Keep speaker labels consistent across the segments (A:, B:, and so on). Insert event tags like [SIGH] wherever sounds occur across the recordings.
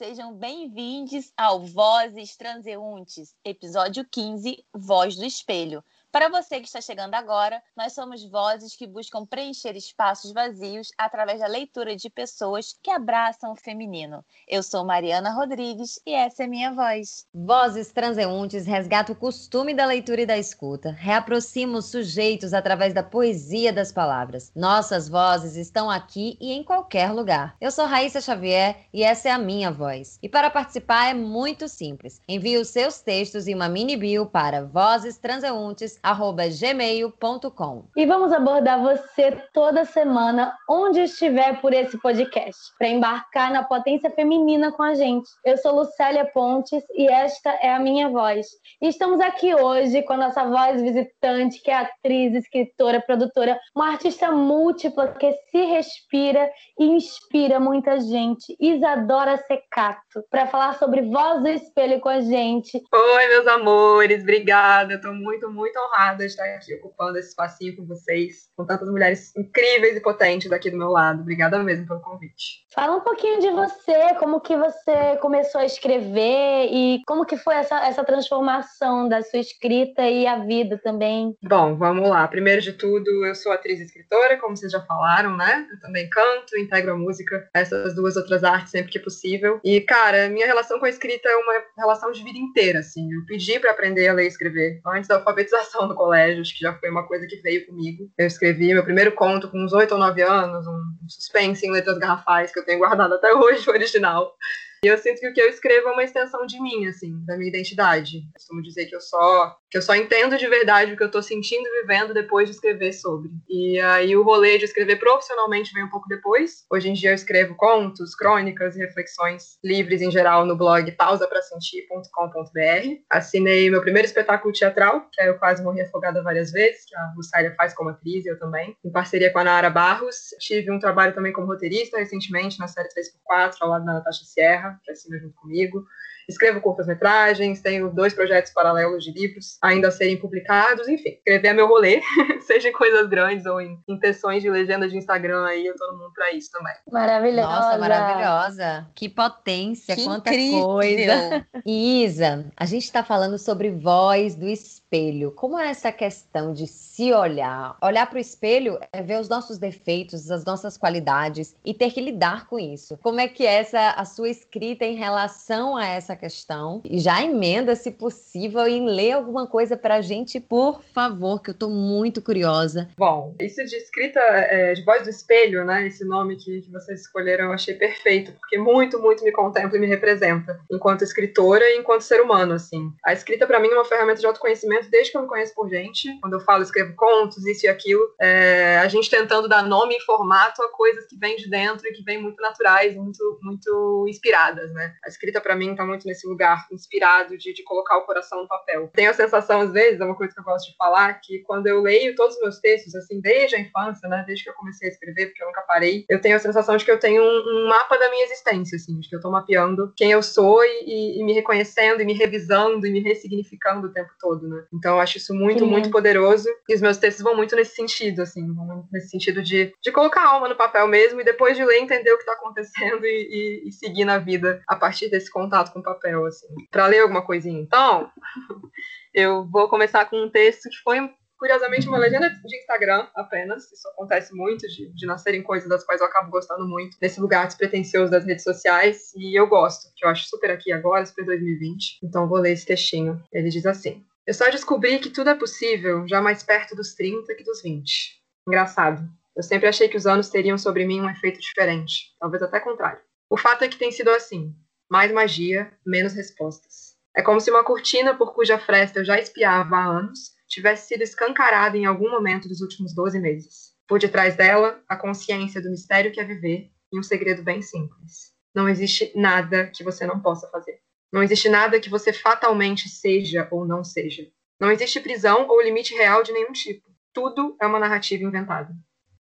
A: sejam bem-vindos ao Vozes Transeuntes, episódio 15, Voz do Espelho. Para você que está chegando agora, nós somos vozes que buscam preencher espaços vazios através da leitura de pessoas que abraçam o feminino. Eu sou Mariana Rodrigues e essa é minha voz.
B: Vozes transeuntes resgata o costume da leitura e da escuta, reaproxima os sujeitos através da poesia das palavras. Nossas vozes estão aqui e em qualquer lugar. Eu sou Raíssa Xavier e essa é a minha voz. E para participar é muito simples. Envie os seus textos em uma mini bio para vozes transeuntes gmail.com.
C: E vamos abordar você toda semana, onde estiver por esse podcast, para embarcar na potência feminina com a gente. Eu sou Lucélia Pontes e esta é a minha voz. E estamos aqui hoje com a nossa voz visitante, que é atriz, escritora, produtora, uma artista múltipla que se respira e inspira muita gente. Isadora Secato, para falar sobre voz do espelho com a gente.
D: Oi, meus amores, obrigada. Estou muito, muito honrada honrada de estar aqui ocupando esse espacinho com vocês, com tantas mulheres incríveis e potentes aqui do meu lado. Obrigada mesmo pelo convite.
C: Fala um pouquinho de você, como que você começou a escrever e como que foi essa, essa transformação da sua escrita e a vida também.
D: Bom, vamos lá. Primeiro de tudo, eu sou atriz e escritora, como vocês já falaram, né? Eu também canto, integro a música, essas duas outras artes sempre que possível. E, cara, minha relação com a escrita é uma relação de vida inteira, assim. Eu pedi para aprender a ler e escrever antes da alfabetização no colégio, acho que já foi uma coisa que veio comigo. Eu escrevi meu primeiro conto com uns oito ou nove anos, um suspense em letras garrafais que eu tenho guardado até [LAUGHS] hoje, o original. E eu sinto que o que eu escrevo é uma extensão de mim, assim, da minha identidade. Costumo dizer que eu só que eu só entendo de verdade o que eu estou sentindo e vivendo depois de escrever sobre. E aí o rolê de escrever profissionalmente vem um pouco depois. Hoje em dia eu escrevo contos, crônicas e reflexões livres em geral no blog pausaprasentir.com.br. Assinei meu primeiro espetáculo teatral, que Eu Quase Morri Afogada Várias Vezes, que a Lucélia faz como atriz eu também, em parceria com a Nara Barros. Tive um trabalho também como roteirista recentemente na série 3x4, ao lado da Natasha Sierra, que assina junto comigo. Escrevo curtas-metragens, tenho dois projetos paralelos de livros ainda a serem publicados, enfim, escrever é meu rolê, [LAUGHS] seja em coisas grandes ou em intenções de legenda de Instagram aí, eu tô no mundo pra isso também.
C: Maravilhosa.
B: Nossa, maravilhosa. Que potência, que quanta incrível. coisa. Isa, a gente tá falando sobre voz do espelho. Como é essa questão de se olhar? Olhar para o espelho é ver os nossos defeitos, as nossas qualidades e ter que lidar com isso. Como é que é essa a sua escrita em relação a essa questão? E já emenda, se possível, em ler alguma coisa para a gente, por favor, que eu estou muito curiosa.
D: Bom, isso de escrita é, de voz do espelho, né? Esse nome que, que vocês escolheram eu achei perfeito, porque muito, muito me contempla e me representa enquanto escritora e enquanto ser humano, assim. A escrita para mim é uma ferramenta de autoconhecimento desde que eu me conheço por gente. Quando eu falo, escrevo contos, isso e aquilo, é, a gente tentando dar nome e formato a coisas que vêm de dentro e que vêm muito naturais, muito, muito inspiradas, né? A escrita para mim tá muito nesse lugar inspirado de, de colocar o coração no papel. Tenho a sensação, às vezes, é uma coisa que eu gosto de falar, que quando eu leio todos os meus textos, assim, desde a infância, né, desde que eu comecei a escrever, porque eu nunca parei, eu tenho a sensação de que eu tenho um, um mapa da minha existência, assim, de que eu tô mapeando quem eu sou e, e, e me reconhecendo e me revisando e me ressignificando o tempo todo, né? Então eu acho isso muito, muito poderoso. E os meus textos vão muito nesse sentido, assim, nesse sentido de, de colocar a alma no papel mesmo e depois de ler entender o que está acontecendo e, e, e, seguir na vida a partir desse contato com o papel, assim. Para ler alguma coisinha, então, [LAUGHS] eu vou começar com um texto que foi curiosamente, uma legenda de Instagram apenas. Isso acontece muito, de, de nascerem coisas das quais eu acabo gostando muito, nesse lugar despretensioso das redes sociais. E eu gosto, que eu acho super aqui agora, super 2020. Então, vou ler esse textinho. Ele diz assim: eu só descobri que tudo é possível já mais perto dos 30 que dos 20. Engraçado. Eu sempre achei que os anos teriam sobre mim um efeito diferente, talvez até contrário. O fato é que tem sido assim: mais magia, menos respostas. É como se uma cortina por cuja fresta eu já espiava há anos tivesse sido escancarada em algum momento dos últimos 12 meses. Por detrás dela, a consciência do mistério que é viver e um segredo bem simples. Não existe nada que você não possa fazer. Não existe nada que você fatalmente seja ou não seja. Não existe prisão ou limite real de nenhum tipo. Tudo é uma narrativa inventada.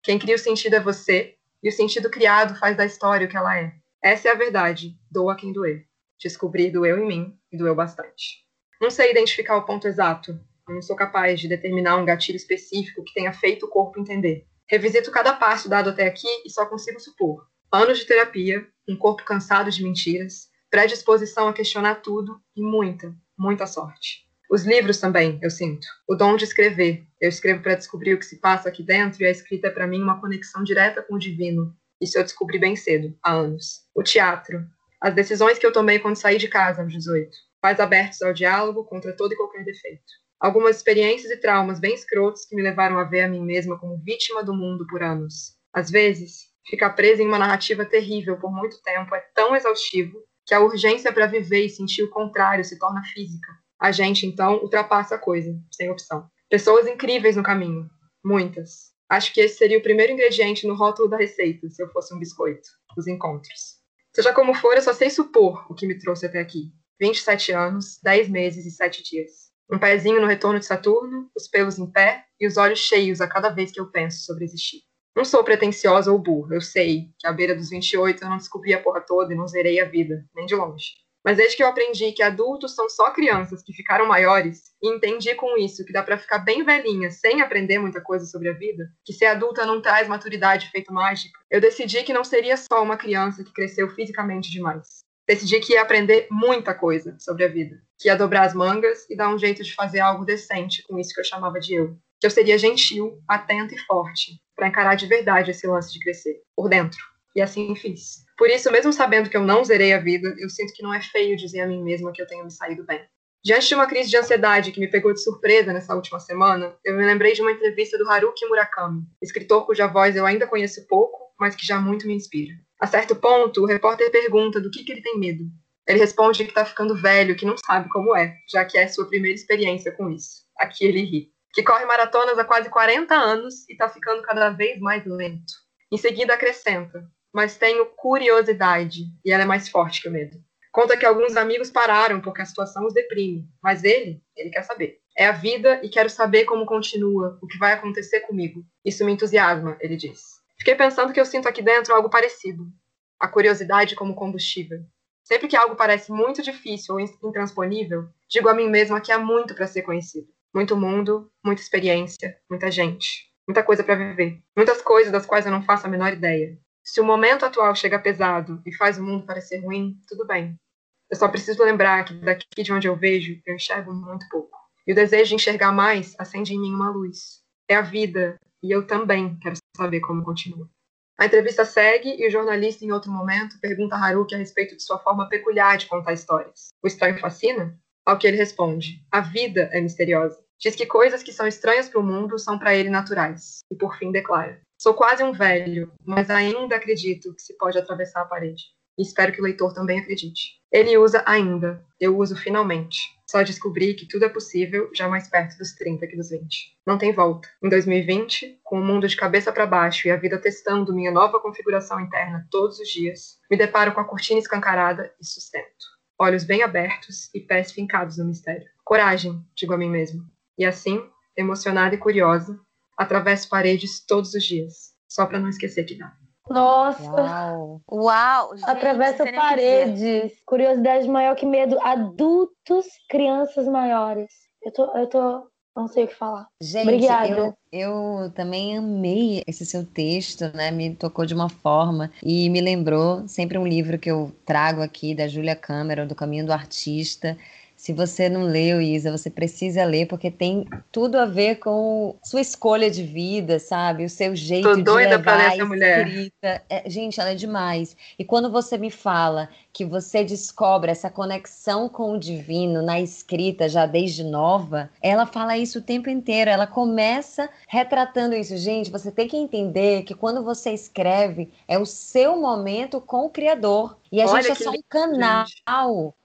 D: Quem cria o sentido é você, e o sentido criado faz da história o que ela é. Essa é a verdade. Doa quem doer. Descobrir doeu em mim e doeu bastante. Não sei identificar o ponto exato. Não sou capaz de determinar um gatilho específico que tenha feito o corpo entender. Revisito cada passo dado até aqui e só consigo supor. Anos de terapia, um corpo cansado de mentiras, predisposição a questionar tudo e muita, muita sorte. Os livros também, eu sinto. O dom de escrever. Eu escrevo para descobrir o que se passa aqui dentro e a escrita é para mim uma conexão direta com o divino. Isso eu descobri bem cedo, há anos. O teatro. As decisões que eu tomei quando saí de casa aos 18. Pais abertos ao diálogo contra todo e qualquer defeito. Algumas experiências e traumas bem escrotos que me levaram a ver a mim mesma como vítima do mundo por anos. Às vezes, ficar presa em uma narrativa terrível por muito tempo é tão exaustivo que a urgência para viver e sentir o contrário se torna física a gente, então, ultrapassa a coisa, sem opção. Pessoas incríveis no caminho. Muitas. Acho que esse seria o primeiro ingrediente no rótulo da receita, se eu fosse um biscoito. Os encontros. Seja como for, eu só sei supor o que me trouxe até aqui. 27 anos, 10 meses e 7 dias. Um pezinho no retorno de Saturno, os pelos em pé e os olhos cheios a cada vez que eu penso sobre existir. Não sou pretensiosa ou burra, eu sei que à beira dos 28 eu não descobri a porra toda e não zerei a vida, nem de longe. Mas desde que eu aprendi que adultos são só crianças que ficaram maiores, e entendi com isso que dá para ficar bem velhinha sem aprender muita coisa sobre a vida, que ser adulta não traz maturidade feito mágica, eu decidi que não seria só uma criança que cresceu fisicamente demais. Decidi que ia aprender muita coisa sobre a vida, que ia dobrar as mangas e dar um jeito de fazer algo decente com isso que eu chamava de eu. Que eu seria gentil, atenta e forte, para encarar de verdade esse lance de crescer, por dentro. E assim fiz. Por isso, mesmo sabendo que eu não zerei a vida, eu sinto que não é feio dizer a mim mesma que eu tenho me saído bem. Diante de uma crise de ansiedade que me pegou de surpresa nessa última semana, eu me lembrei de uma entrevista do Haruki Murakami, escritor cuja voz eu ainda conheço pouco, mas que já muito me inspira. A certo ponto, o repórter pergunta do que, que ele tem medo. Ele responde que está ficando velho, que não sabe como é, já que é sua primeira experiência com isso. Aqui ele ri. Que corre maratonas há quase 40 anos e está ficando cada vez mais lento. Em seguida acrescenta: mas tenho curiosidade e ela é mais forte que o medo. Conta que alguns amigos pararam porque a situação os deprime, mas ele, ele quer saber. É a vida e quero saber como continua, o que vai acontecer comigo. Isso me entusiasma, ele diz. Fiquei pensando que eu sinto aqui dentro algo parecido. A curiosidade como combustível. Sempre que algo parece muito difícil ou intransponível, digo a mim mesma que há muito para ser conhecido. Muito mundo, muita experiência, muita gente, muita coisa para viver. Muitas coisas das quais eu não faço a menor ideia. Se o momento atual chega pesado e faz o mundo parecer ruim, tudo bem. Eu só preciso lembrar que daqui de onde eu vejo, eu enxergo muito pouco. E o desejo de enxergar mais acende em mim uma luz. É a vida, e eu também quero saber como continua. A entrevista segue e o jornalista, em outro momento, pergunta a Haruki a respeito de sua forma peculiar de contar histórias. O estranho fascina? Ao que ele responde: A vida é misteriosa. Diz que coisas que são estranhas para o mundo são para ele naturais. E por fim declara: Sou quase um velho, mas ainda acredito que se pode atravessar a parede. E espero que o leitor também acredite. Ele usa ainda, eu uso finalmente. Só descobri que tudo é possível já mais perto dos 30 que dos 20. Não tem volta. Em 2020, com o mundo de cabeça para baixo e a vida testando minha nova configuração interna todos os dias, me deparo com a cortina escancarada e sustento. Olhos bem abertos e pés fincados no mistério. Coragem, digo a mim mesmo. E assim, emocionada e curiosa, atravesso paredes todos os dias, só para não esquecer que dá.
C: Nossa!
A: Uau! Uau gente,
C: Atravessa paredes. Curiosidade maior que medo. Adultos, crianças maiores. Eu tô, eu tô não sei o que falar.
B: Gente,
C: Obrigada.
B: Eu, eu também amei esse seu texto, né? Me tocou de uma forma e me lembrou sempre um livro que eu trago aqui da Julia Cameron, do Caminho do Artista. Se você não leu, Isa, você precisa ler, porque tem tudo a ver com sua escolha de vida, sabe? O seu jeito
D: Tô doida
B: de levar
D: pra ler essa mulher.
B: escrita. É, gente, ela é demais. E quando você me fala que você descobre essa conexão com o divino na escrita já desde nova, ela fala isso o tempo inteiro. Ela começa retratando isso. Gente, você tem que entender que quando você escreve, é o seu momento com o Criador. E a
D: Olha
B: gente é só um canal.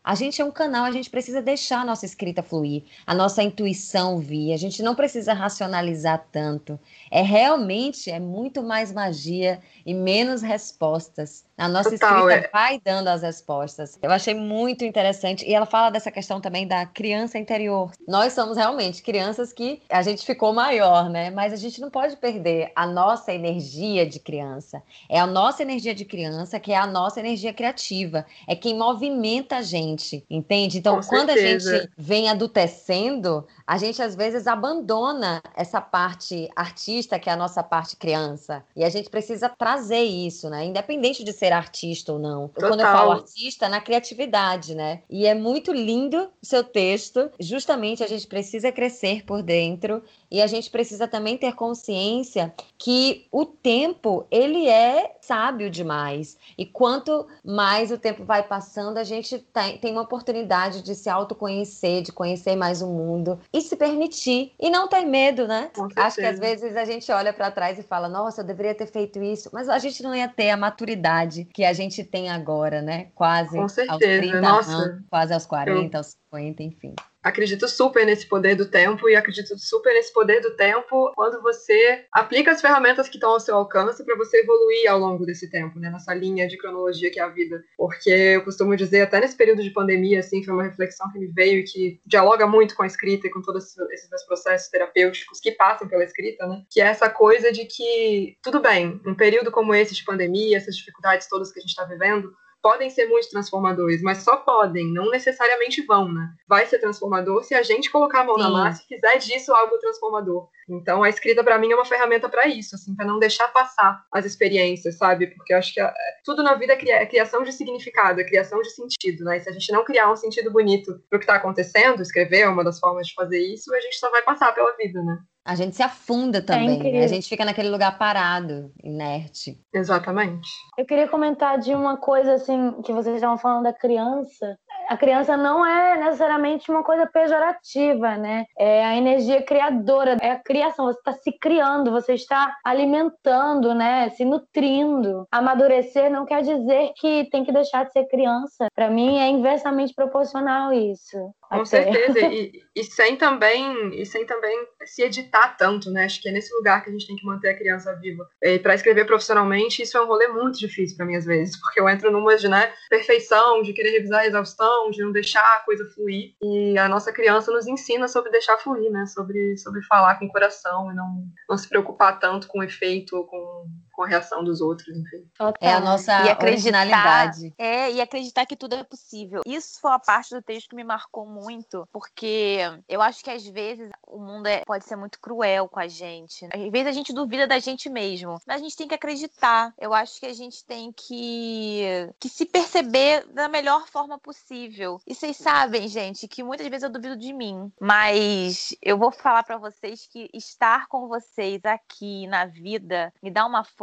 B: A gente é um canal, a gente precisa deixar a nossa escrita fluir, a nossa intuição vir. A gente não precisa racionalizar tanto. É realmente é muito mais magia e menos respostas. A nossa
D: Total,
B: escrita
D: é.
B: vai dando as respostas. Eu achei muito interessante. E ela fala dessa questão também da criança interior. Nós somos realmente crianças que a gente ficou maior, né? Mas a gente não pode perder a nossa energia de criança. É a nossa energia de criança que é a nossa energia criativa. É quem movimenta a gente, entende? Então,
D: Com
B: quando a
D: certeza.
B: gente vem adultecendo, a gente às vezes abandona essa parte artista, que é a nossa parte criança. E a gente precisa trazer isso, né? Independente de ser artista ou não. Total. Quando eu falo artista, na criatividade, né? E é muito lindo o seu texto. Justamente a gente precisa crescer por dentro e a gente precisa também ter consciência que o tempo, ele é sábio demais. E quanto mais o tempo vai passando, a gente tem uma oportunidade de se autoconhecer, de conhecer mais o mundo e se permitir. E não ter medo, né? Acho que às vezes a gente olha para trás e fala, nossa, eu deveria ter feito isso. Mas a gente não ia ter a maturidade que a gente tem agora, né? Quase
D: Com certeza. aos 30
B: nossa. anos, quase aos 40, eu... aos 50, enfim
D: acredito super nesse poder do tempo e acredito super nesse poder do tempo quando você aplica as ferramentas que estão ao seu alcance para você evoluir ao longo desse tempo, né, nessa linha de cronologia que é a vida. Porque eu costumo dizer, até nesse período de pandemia, assim, foi uma reflexão que me veio e que dialoga muito com a escrita e com todos esses meus processos terapêuticos que passam pela escrita, né, que é essa coisa de que, tudo bem, um período como esse de pandemia, essas dificuldades todas que a gente está vivendo, podem ser muito transformadores, mas só podem, não necessariamente vão, né? Vai ser transformador se a gente colocar a mão Sim. na massa e fizer disso algo transformador. Então a escrita para mim é uma ferramenta para isso, assim, para não deixar passar as experiências, sabe? Porque eu acho que a, tudo na vida é, é criação de significado, é criação de sentido, né? E se a gente não criar um sentido bonito pro que está acontecendo, escrever é uma das formas de fazer isso, a gente só vai passar pela vida, né?
B: A gente se afunda é também, é né? A gente fica naquele lugar parado, inerte.
D: Exatamente.
C: Eu queria comentar de uma coisa assim que vocês estavam falando da criança a criança não é necessariamente uma coisa pejorativa, né? É a energia criadora, é a criação. Você está se criando, você está alimentando, né? Se nutrindo. Amadurecer não quer dizer que tem que deixar de ser criança. Para mim é inversamente proporcional isso.
D: Com até. certeza, e, [LAUGHS] e, sem também e sem também se editar tanto, né? Acho que é nesse lugar que a gente tem que manter a criança viva. E para escrever profissionalmente, isso é um rolê muito difícil para mim às vezes, porque eu entro numa de né, perfeição, de querer revisar a exaustão, de não deixar a coisa fluir. E a nossa criança nos ensina sobre deixar fluir, né? Sobre, sobre falar com o coração e não, não se preocupar tanto com o efeito ou com com a reação dos outros, enfim.
B: É a nossa e originalidade.
A: É, e acreditar que tudo é possível. Isso foi a parte do texto que me marcou muito, porque eu acho que às vezes o mundo é, pode ser muito cruel com a gente. Às vezes a gente duvida da gente mesmo, mas a gente tem que acreditar. Eu acho que a gente tem que, que se perceber da melhor forma possível. E vocês sabem, gente, que muitas vezes eu duvido de mim, mas eu vou falar para vocês que estar com vocês aqui na vida me dá uma força,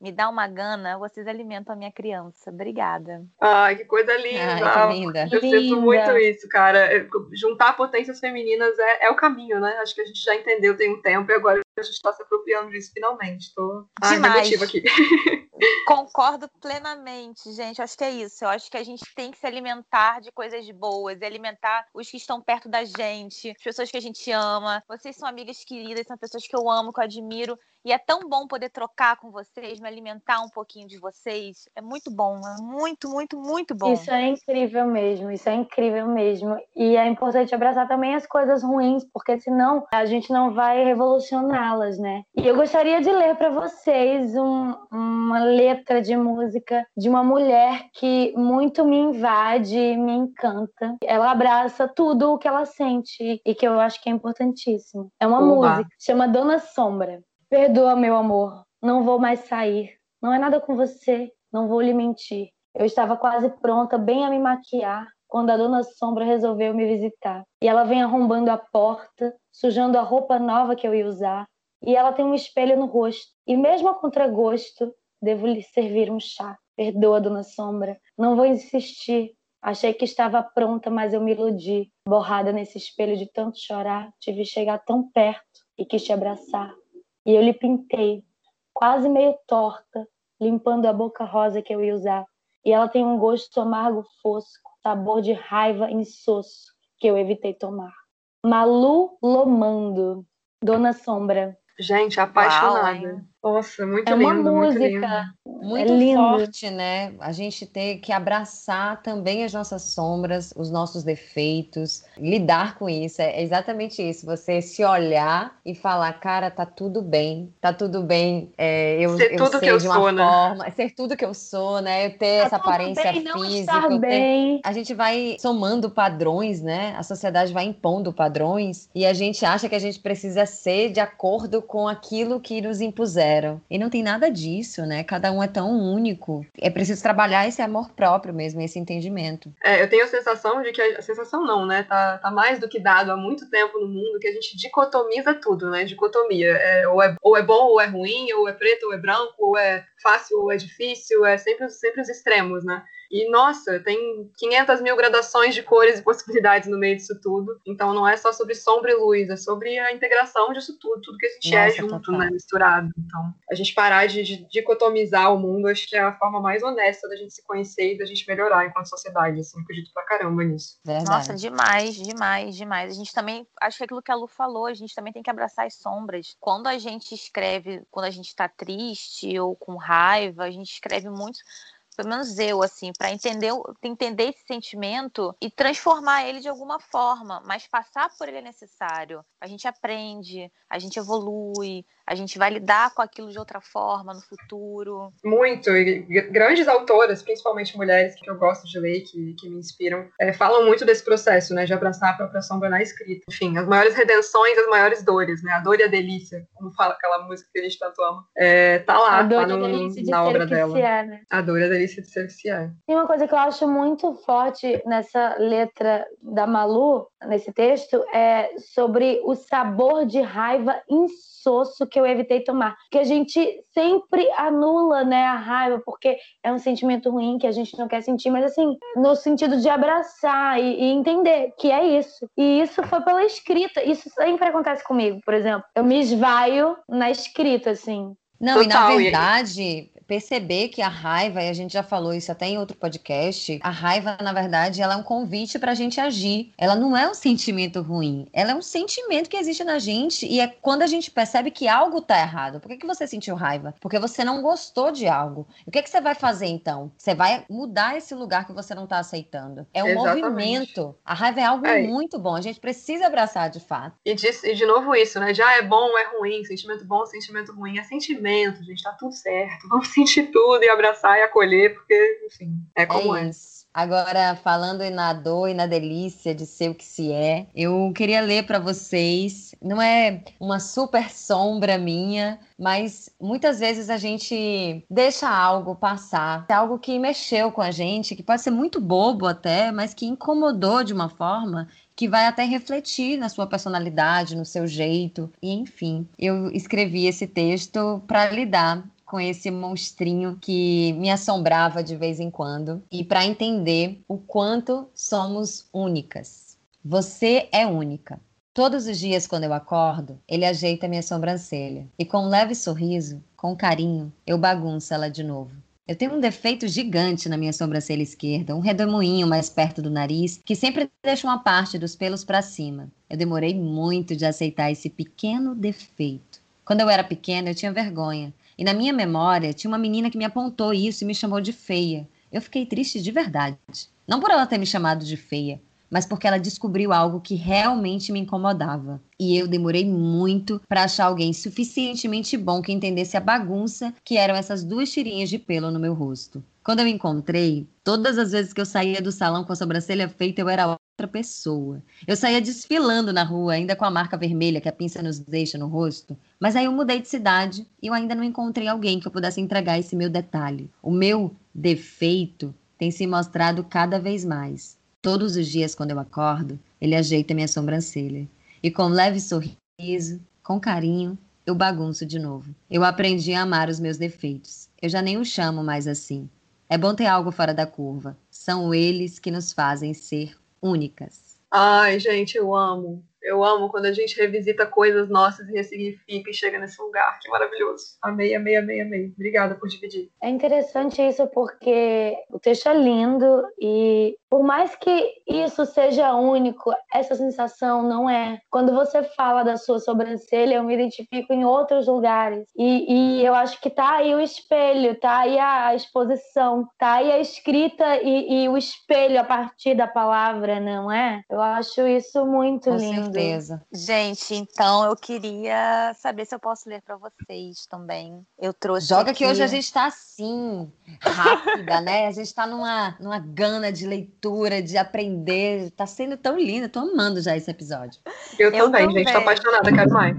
A: me dá uma gana, vocês alimentam a minha criança. Obrigada.
D: Ai, que coisa linda. Ai, que linda. Eu linda. sinto muito isso, cara. Juntar potências femininas é, é, o caminho, né? Acho que a gente já entendeu tem um tempo e agora a gente está se apropriando disso finalmente. Tô
A: Demais. aqui. [LAUGHS] Concordo plenamente, gente. Acho que é isso. Eu acho que a gente tem que se alimentar de coisas boas, e alimentar os que estão perto da gente, as pessoas que a gente ama. Vocês são amigas queridas, são pessoas que eu amo, que eu admiro. E é tão bom poder trocar com vocês, me alimentar um pouquinho de vocês. É muito bom, é muito, muito, muito bom.
C: Isso é incrível mesmo, isso é incrível mesmo. E é importante abraçar também as coisas ruins, porque senão a gente não vai né? E eu gostaria de ler para vocês um, uma letra de música de uma mulher que muito me invade, me encanta. Ela abraça tudo o que ela sente e que eu acho que é importantíssimo. É uma Oba. música, chama Dona Sombra. Perdoa, meu amor, não vou mais sair. Não é nada com você, não vou lhe mentir. Eu estava quase pronta, bem a me maquiar, quando a dona Sombra resolveu me visitar. E ela vem arrombando a porta, sujando a roupa nova que eu ia usar. E ela tem um espelho no rosto. E mesmo a contragosto, devo lhe servir um chá. Perdoa, dona Sombra, não vou insistir. Achei que estava pronta, mas eu me iludi. Borrada nesse espelho de tanto chorar, tive chegar tão perto e quis te abraçar e eu lhe pintei, quase meio torta, limpando a boca rosa que eu ia usar. E ela tem um gosto amargo fosco, sabor de raiva insosso, que eu evitei tomar. Malu Lomando, Dona Sombra.
D: Gente, apaixonada. Nossa, muito
C: é
D: lindo.
C: É uma
D: música.
B: Muito, muito é forte, né? A gente ter que abraçar também as nossas sombras, os nossos defeitos, lidar com isso. É exatamente isso. Você se olhar e falar, cara, tá tudo bem, tá tudo bem. É, eu,
D: ser
B: eu
D: tudo que eu sou, né?
B: forma, né? ser tudo que eu sou, né? Eu ter tá essa aparência bem, física. Ter... A gente vai somando padrões, né? A sociedade vai impondo padrões e a gente acha que a gente precisa ser de acordo com aquilo que nos impuseram. E não tem nada disso, né? Cada um é tão único. É preciso trabalhar esse amor próprio mesmo, esse entendimento.
D: É, eu tenho a sensação de que a, a sensação não, né? Tá, tá mais do que dado há muito tempo no mundo que a gente dicotomiza tudo, né? Dicotomia. É, ou, é, ou é bom ou é ruim, ou é preto ou é branco, ou é fácil ou é difícil, é sempre, sempre os extremos, né? E, nossa, tem 500 mil gradações de cores e possibilidades no meio disso tudo. Então, não é só sobre sombra e luz, é sobre a integração disso tudo, tudo que a gente é nossa, é junto, total. né? Misturado. Então, a gente parar de, de, dicotomizar o mundo, acho que é a forma mais honesta da gente se conhecer e da gente melhorar enquanto sociedade. Assim, acredito pra caramba nisso.
A: Verdade. Nossa, demais, demais, demais. A gente também, acho que aquilo que a Lu falou, a gente também tem que abraçar as sombras. Quando a gente escreve, quando a gente tá triste ou com raiva, a gente escreve muito pelo menos eu, assim, para entender, entender esse sentimento e transformar ele de alguma forma. Mas passar por ele é necessário. A gente aprende, a gente evolui, a gente vai lidar com aquilo de outra forma no futuro.
D: Muito. E grandes autoras, principalmente mulheres que eu gosto de ler, que, que me inspiram, é, falam muito desse processo, né, de abraçar a própria sombra na escrita. Enfim, as maiores redenções, as maiores dores, né, a dor e a delícia, como fala aquela música que a gente tanto ama, é, tá lá,
C: a dor
D: tá no,
C: de
D: na obra dela.
C: É, né?
D: A dor e a delícia de ser que se é.
C: Tem uma coisa que eu acho muito forte nessa letra da Malu, nesse texto, é sobre o sabor de raiva insosso que eu evitei tomar. Que a gente sempre anula, né, a raiva, porque é um sentimento ruim que a gente não quer sentir, mas assim, no sentido de abraçar e, e entender que é isso. E isso foi pela escrita. Isso sempre acontece comigo, por exemplo. Eu me esvaio na escrita, assim.
B: Não, Total, e na verdade, perceber que a raiva, e a gente já falou isso até em outro podcast, a raiva, na verdade, ela é um convite para a gente agir. Ela não é um sentimento ruim, ela é um sentimento que existe na gente e é quando a gente percebe que algo está errado. Por que, que você sentiu raiva? Porque você não gostou de algo. O que, que você vai fazer então? Você vai mudar esse lugar que você não está aceitando. É um Exatamente. movimento. A raiva é algo é. muito bom. A gente precisa abraçar de fato.
D: E de, e de novo isso, né? Já é bom, é ruim, sentimento bom, sentimento ruim. É sentimento, gente. Tá tudo certo. [LAUGHS] Vamos sentir tudo e abraçar e acolher, porque, enfim, é como é.
B: é. Agora, falando na dor e na delícia de ser o que se é, eu queria ler para vocês. Não é uma super sombra minha, mas muitas vezes a gente deixa algo passar, é algo que mexeu com a gente, que pode ser muito bobo até, mas que incomodou de uma forma que vai até refletir na sua personalidade, no seu jeito, e enfim. Eu escrevi esse texto para lidar com esse monstrinho que me assombrava de vez em quando e para entender o quanto somos únicas. Você é única. Todos os dias, quando eu acordo, ele ajeita minha sobrancelha e, com um leve sorriso, com carinho, eu bagunço ela de novo. Eu tenho um defeito gigante na minha sobrancelha esquerda, um redemoinho mais perto do nariz, que sempre deixa uma parte dos pelos para cima. Eu demorei muito de aceitar esse pequeno defeito. Quando eu era pequena, eu tinha vergonha. E na minha memória, tinha uma menina que me apontou isso e me chamou de feia. Eu fiquei triste de verdade. Não por ela ter me chamado de feia, mas porque ela descobriu algo que realmente me incomodava. E eu demorei muito para achar alguém suficientemente bom que entendesse a bagunça que eram essas duas tirinhas de pelo no meu rosto. Quando eu encontrei, todas as vezes que eu saía do salão com a sobrancelha feita, eu era outra pessoa. Eu saía desfilando na rua, ainda com a marca vermelha que a pinça nos deixa no rosto. Mas aí eu mudei de cidade e eu ainda não encontrei alguém que eu pudesse entregar esse meu detalhe. O meu defeito tem se mostrado cada vez mais. Todos os dias, quando eu acordo, ele ajeita minha sobrancelha. E com um leve sorriso, com carinho, eu bagunço de novo. Eu aprendi a amar os meus defeitos. Eu já nem o chamo mais assim. É bom ter algo fora da curva. São eles que nos fazem ser únicas.
D: Ai, gente, eu amo. Eu amo quando a gente revisita coisas nossas e ressignifica e chega nesse lugar. Que maravilhoso. Amei, amei, amei, amei. Obrigada por dividir.
C: É interessante isso porque o texto é lindo e por mais que isso seja único, essa sensação não é. Quando você fala da sua sobrancelha, eu me identifico em outros lugares. E, e eu acho que tá aí o espelho, tá aí a exposição, tá aí a escrita e, e o espelho a partir da palavra, não é? Eu acho isso muito
B: Com
C: lindo.
B: Com certeza.
A: Gente, então eu queria saber se eu posso ler para vocês também. Eu trouxe.
B: Joga
A: aqui...
B: que hoje a gente está assim, rápida, né? A gente está numa, numa gana de leitura, de aprender. Tá sendo tão lindo, tô amando já esse episódio.
D: Eu, eu também, também, gente, tô apaixonada, quero mais.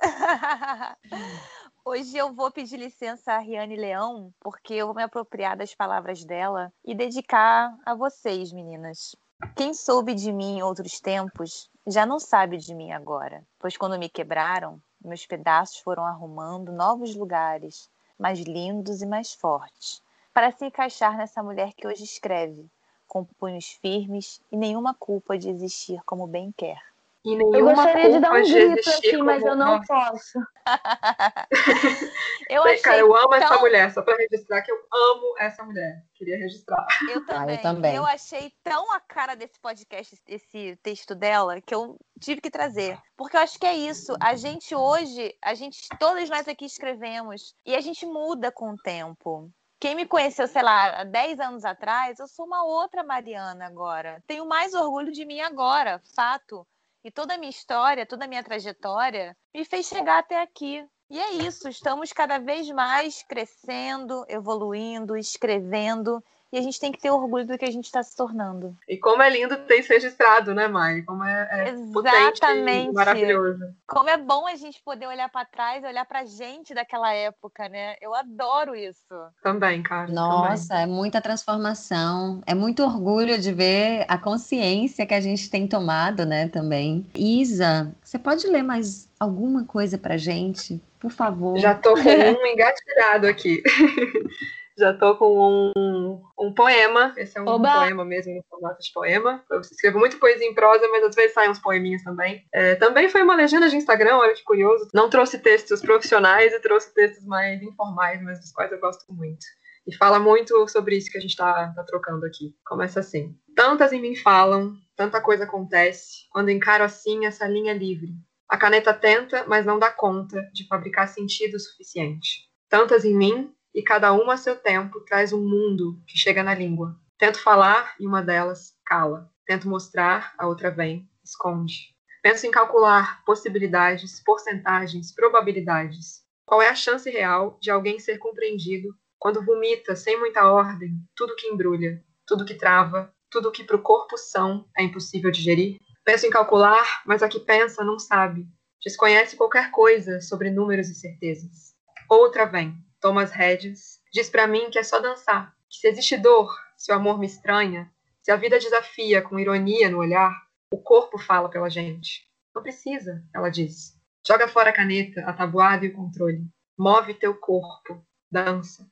D: [LAUGHS]
A: Hoje eu vou pedir licença a Riane Leão, porque eu vou me apropriar das palavras dela e dedicar a vocês, meninas. Quem soube de mim em outros tempos já não sabe de mim agora, pois quando me quebraram, meus pedaços foram arrumando novos lugares, mais lindos e mais fortes, para se encaixar nessa mulher que hoje escreve, com punhos firmes e nenhuma culpa de existir como bem quer.
D: E nenhuma
C: eu gostaria de dar um grito aqui,
D: como...
C: mas eu não posso. [LAUGHS]
A: eu achei
D: Cara, eu amo
A: tão...
D: essa mulher, só para registrar que eu amo essa mulher. Queria registrar.
A: Eu também.
B: Ah, eu também.
A: Eu achei tão a cara desse podcast, esse texto dela, que eu tive que trazer. Porque eu acho que é isso. A gente hoje, a gente, todas nós aqui escrevemos. E a gente muda com o tempo. Quem me conheceu, sei lá, há 10 anos atrás, eu sou uma outra Mariana agora. Tenho mais orgulho de mim agora, fato. E toda a minha história, toda a minha trajetória me fez chegar até aqui. E é isso, estamos cada vez mais crescendo, evoluindo, escrevendo e a gente tem que ter orgulho do que a gente está se tornando.
D: E como é lindo ter isso registrado, né, Mai? Como é, é Exatamente. maravilhoso.
A: Como é bom a gente poder olhar para trás, olhar para a gente daquela época, né? Eu adoro isso.
D: Também, cara.
B: Nossa,
D: também.
B: é muita transformação. É muito orgulho de ver a consciência que a gente tem tomado, né, também. Isa, você pode ler mais alguma coisa pra gente, por favor?
D: Já tô com um engatilhado aqui. [LAUGHS] Já tô com um, um poema. Esse é um Oba! poema mesmo, no formato de poema. Eu escrevo muito poesia em prosa, mas às vezes saem uns poeminhos também. É, também foi uma legenda de Instagram, olha que curioso. Não trouxe textos profissionais e trouxe textos mais informais, mas dos quais eu gosto muito. E fala muito sobre isso que a gente tá, tá trocando aqui. Começa assim. Tantas em mim falam, tanta coisa acontece, quando encaro assim essa linha livre. A caneta tenta, mas não dá conta de fabricar sentido suficiente. Tantas em mim, e cada uma a seu tempo traz um mundo que chega na língua. Tento falar e uma delas cala. Tento mostrar, a outra vem, esconde. Penso em calcular possibilidades, porcentagens, probabilidades. Qual é a chance real de alguém ser compreendido quando vomita sem muita ordem tudo que embrulha, tudo que trava, tudo que para o corpo são é impossível digerir? Penso em calcular, mas a que pensa não sabe. Desconhece qualquer coisa sobre números e certezas. Outra vem, toma as rédeas, diz para mim que é só dançar, que se existe dor, se o amor me estranha, se a vida desafia com ironia no olhar, o corpo fala pela gente. Não precisa, ela diz. Joga fora a caneta, a tabuada e o controle. Move teu corpo, dança.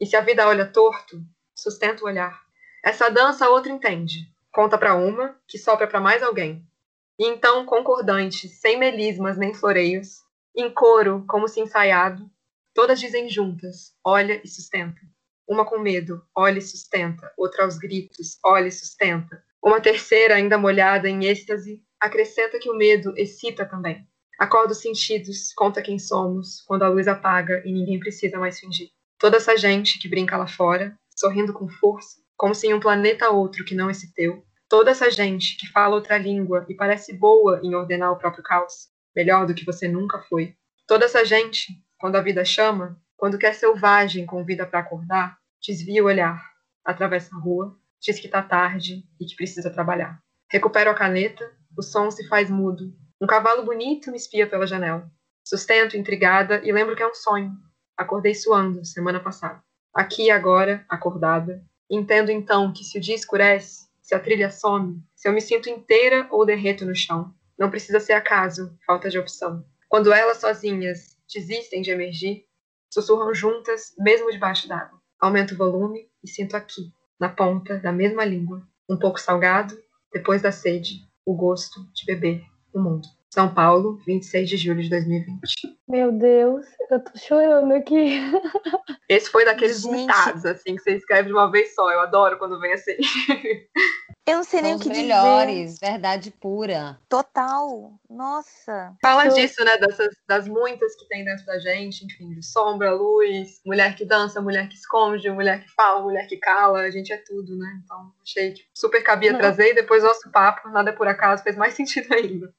D: E se a vida olha torto, sustenta o olhar. Essa dança a outra entende. Conta para uma, que sopra para mais alguém. E então, concordante, sem melismas nem floreios, em coro, como se ensaiado, Todas dizem juntas: olha e sustenta. Uma com medo, olha e sustenta. Outra aos gritos, olha e sustenta. Uma terceira, ainda molhada em êxtase, acrescenta que o medo excita também. Acorda os sentidos, conta quem somos, quando a luz apaga e ninguém precisa mais fingir. Toda essa gente que brinca lá fora, sorrindo com força, como se em um planeta outro que não esse teu. Toda essa gente que fala outra língua e parece boa em ordenar o próprio caos, melhor do que você nunca foi. Toda essa gente quando a vida chama, quando quer selvagem convida para acordar, desvia o olhar, atravessa a rua, diz que tá tarde e que precisa trabalhar. Recupero a caneta, o som se faz mudo. Um cavalo bonito me espia pela janela. Sustento intrigada e lembro que é um sonho. Acordei suando semana passada. Aqui e agora, acordada, entendo então que se o dia escurece, se a trilha some, se eu me sinto inteira ou derreto no chão, não precisa ser acaso, falta de opção. Quando elas sozinhas desistem de emergir, sussurram juntas, mesmo debaixo d'água. Aumento o volume e sinto aqui, na ponta da mesma língua, um pouco salgado, depois da sede, o gosto de beber. o mundo. São Paulo, 26 de julho de 2020.
C: Meu Deus, eu tô chorando aqui.
D: Esse foi daqueles limitados, assim, que você escreve de uma vez só. Eu adoro quando vem assim. [LAUGHS]
A: Eu não sei nem o que
B: melhores, dizer. verdade pura.
A: Total. Nossa.
D: Fala disso, né? Dessas, das muitas que tem dentro da gente, enfim, de sombra, luz, mulher que dança, mulher que esconde, mulher que fala, mulher que cala, a gente é tudo, né? Então, achei que super cabia não. trazer e depois nosso papo, nada é por acaso, fez mais [LAUGHS] sentido ainda.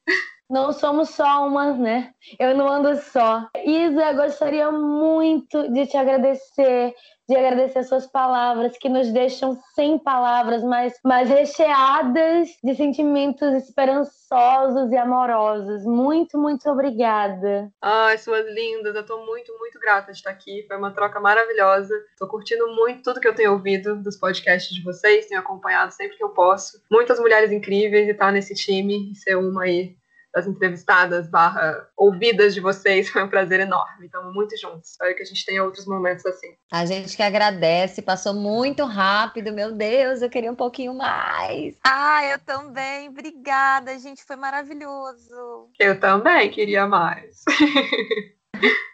C: Não somos só umas, né? Eu não ando só. Isa, gostaria muito de te agradecer de agradecer suas palavras, que nos deixam sem palavras, mas, mas recheadas de sentimentos esperançosos e amorosos. Muito, muito obrigada.
D: Ai, suas lindas, eu tô muito, muito grata de estar aqui. Foi uma troca maravilhosa. Tô curtindo muito tudo que eu tenho ouvido dos podcasts de vocês, tenho acompanhado sempre que eu posso. Muitas mulheres incríveis e estar tá nesse time e ser uma aí das entrevistadas barra ouvidas de vocês. [LAUGHS] Foi um prazer enorme. Estamos muito juntos. Espero que a gente tenha outros momentos assim.
B: A gente que agradece. Passou muito rápido. Meu Deus, eu queria um pouquinho mais.
A: Ah, eu também. Obrigada, gente. Foi maravilhoso.
D: Eu também queria mais. [LAUGHS]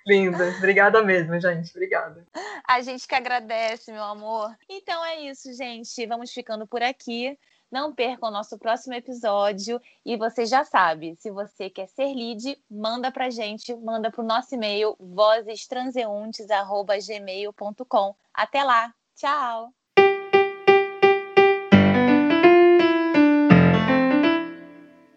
D: Linda. Obrigada mesmo, gente. Obrigada.
A: A gente que agradece, meu amor. Então é isso, gente. Vamos ficando por aqui. Não perca o nosso próximo episódio. E você já sabe, se você quer ser lead, manda pra gente, manda pro nosso e-mail vozestranseuntes.gmail.com. Até lá! Tchau!